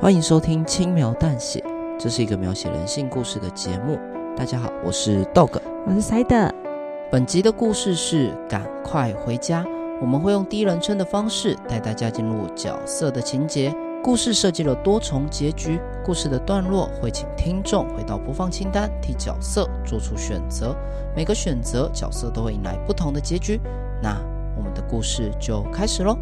欢迎收听轻描淡写，这是一个描写人性故事的节目。大家好，我是 Dog，我是 Side。本集的故事是赶快回家。我们会用第一人称的方式带大家进入角色的情节。故事设计了多重结局，故事的段落会请听众回到播放清单，替角色做出选择。每个选择，角色都会迎来不同的结局。那我们的故事就开始喽。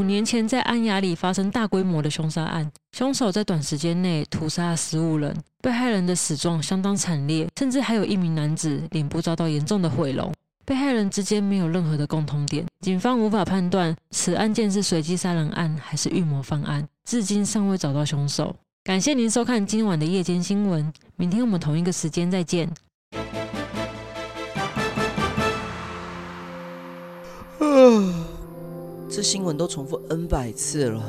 五年前，在安雅里发生大规模的凶杀案，凶手在短时间内屠杀十五人，被害人的死状相当惨烈，甚至还有一名男子脸部遭到严重的毁容。被害人之间没有任何的共同点，警方无法判断此案件是随机杀人案还是预谋犯案，至今尚未找到凶手。感谢您收看今晚的夜间新闻，明天我们同一个时间再见。这新闻都重复 N 百次了，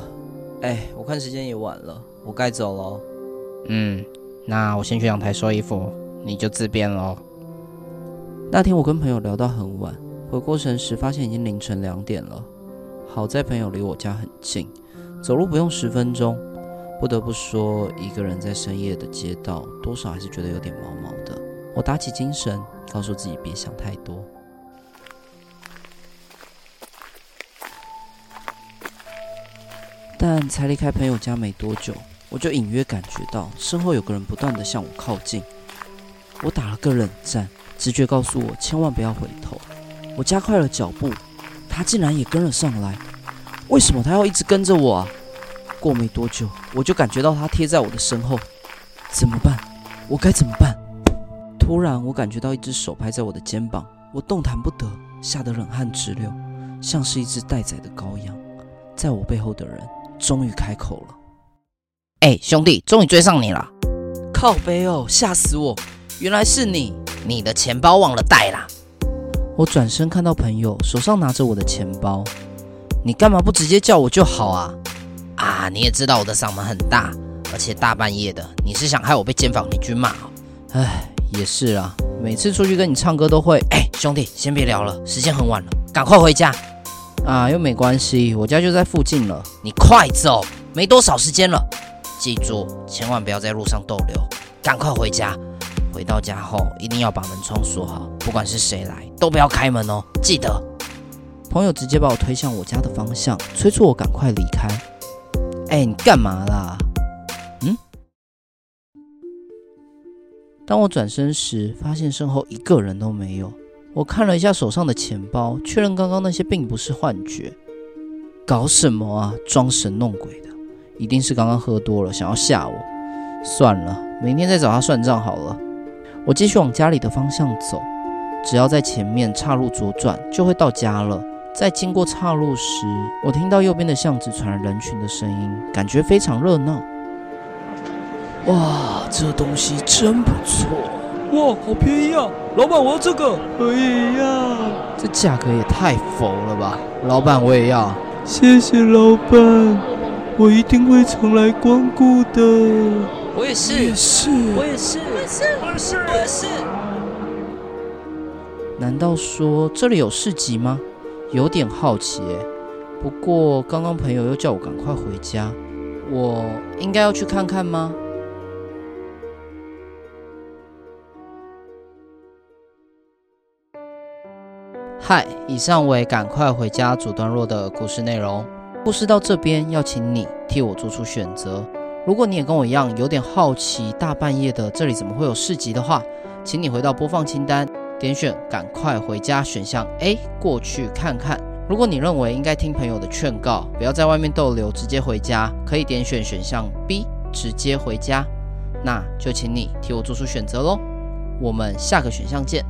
哎，我看时间也晚了，我该走了。嗯，那我先去阳台收衣服，你就自便喽。那天我跟朋友聊到很晚，回过神时发现已经凌晨两点了。好在朋友离我家很近，走路不用十分钟。不得不说，一个人在深夜的街道，多少还是觉得有点毛毛的。我打起精神，告诉自己别想太多。但才离开朋友家没多久，我就隐约感觉到身后有个人不断地向我靠近。我打了个冷战，直觉告诉我千万不要回头。我加快了脚步，他竟然也跟了上来。为什么他要一直跟着我啊？过没多久，我就感觉到他贴在我的身后。怎么办？我该怎么办？突然，我感觉到一只手拍在我的肩膀，我动弹不得，吓得冷汗直流，像是一只待宰的羔羊。在我背后的人。终于开口了，哎，兄弟，终于追上你了！靠背哦，吓死我！原来是你，你的钱包忘了带啦！我转身看到朋友手上拿着我的钱包，你干嘛不直接叫我就好啊？啊，你也知道我的嗓门很大，而且大半夜的，你是想害我被监访邻居骂？哎，也是啊，每次出去跟你唱歌都会……哎，兄弟，先别聊了，时间很晚了，赶快回家。啊，又没关系，我家就在附近了。你快走，没多少时间了。记住，千万不要在路上逗留，赶快回家。回到家后，一定要把门窗锁好，不管是谁来，都不要开门哦。记得。朋友直接把我推向我家的方向，催促我赶快离开。哎，你干嘛啦？嗯？当我转身时，发现身后一个人都没有。我看了一下手上的钱包，确认刚刚那些并不是幻觉。搞什么啊？装神弄鬼的，一定是刚刚喝多了，想要吓我。算了，明天再找他算账好了。我继续往家里的方向走，只要在前面岔路左转，就会到家了。在经过岔路时，我听到右边的巷子传来人群的声音，感觉非常热闹。哇，这东西真不错。哇，好便宜啊！老板，我要这个。我也要。这价格也太佛了吧！老板，我也要。谢谢老板，我一定会常来光顾的。我也是，我也是，我也是，我也是，我也是，我也是。难道说这里有市集吗？有点好奇诶。不过刚刚朋友又叫我赶快回家，我应该要去看看吗？嗨，以上为赶快回家主段落的故事内容。故事到这边，要请你替我做出选择。如果你也跟我一样有点好奇，大半夜的这里怎么会有市集的话，请你回到播放清单，点选赶快回家选项 A 过去看看。如果你认为应该听朋友的劝告，不要在外面逗留，直接回家，可以点选选项 B 直接回家。那就请你替我做出选择喽。我们下个选项见。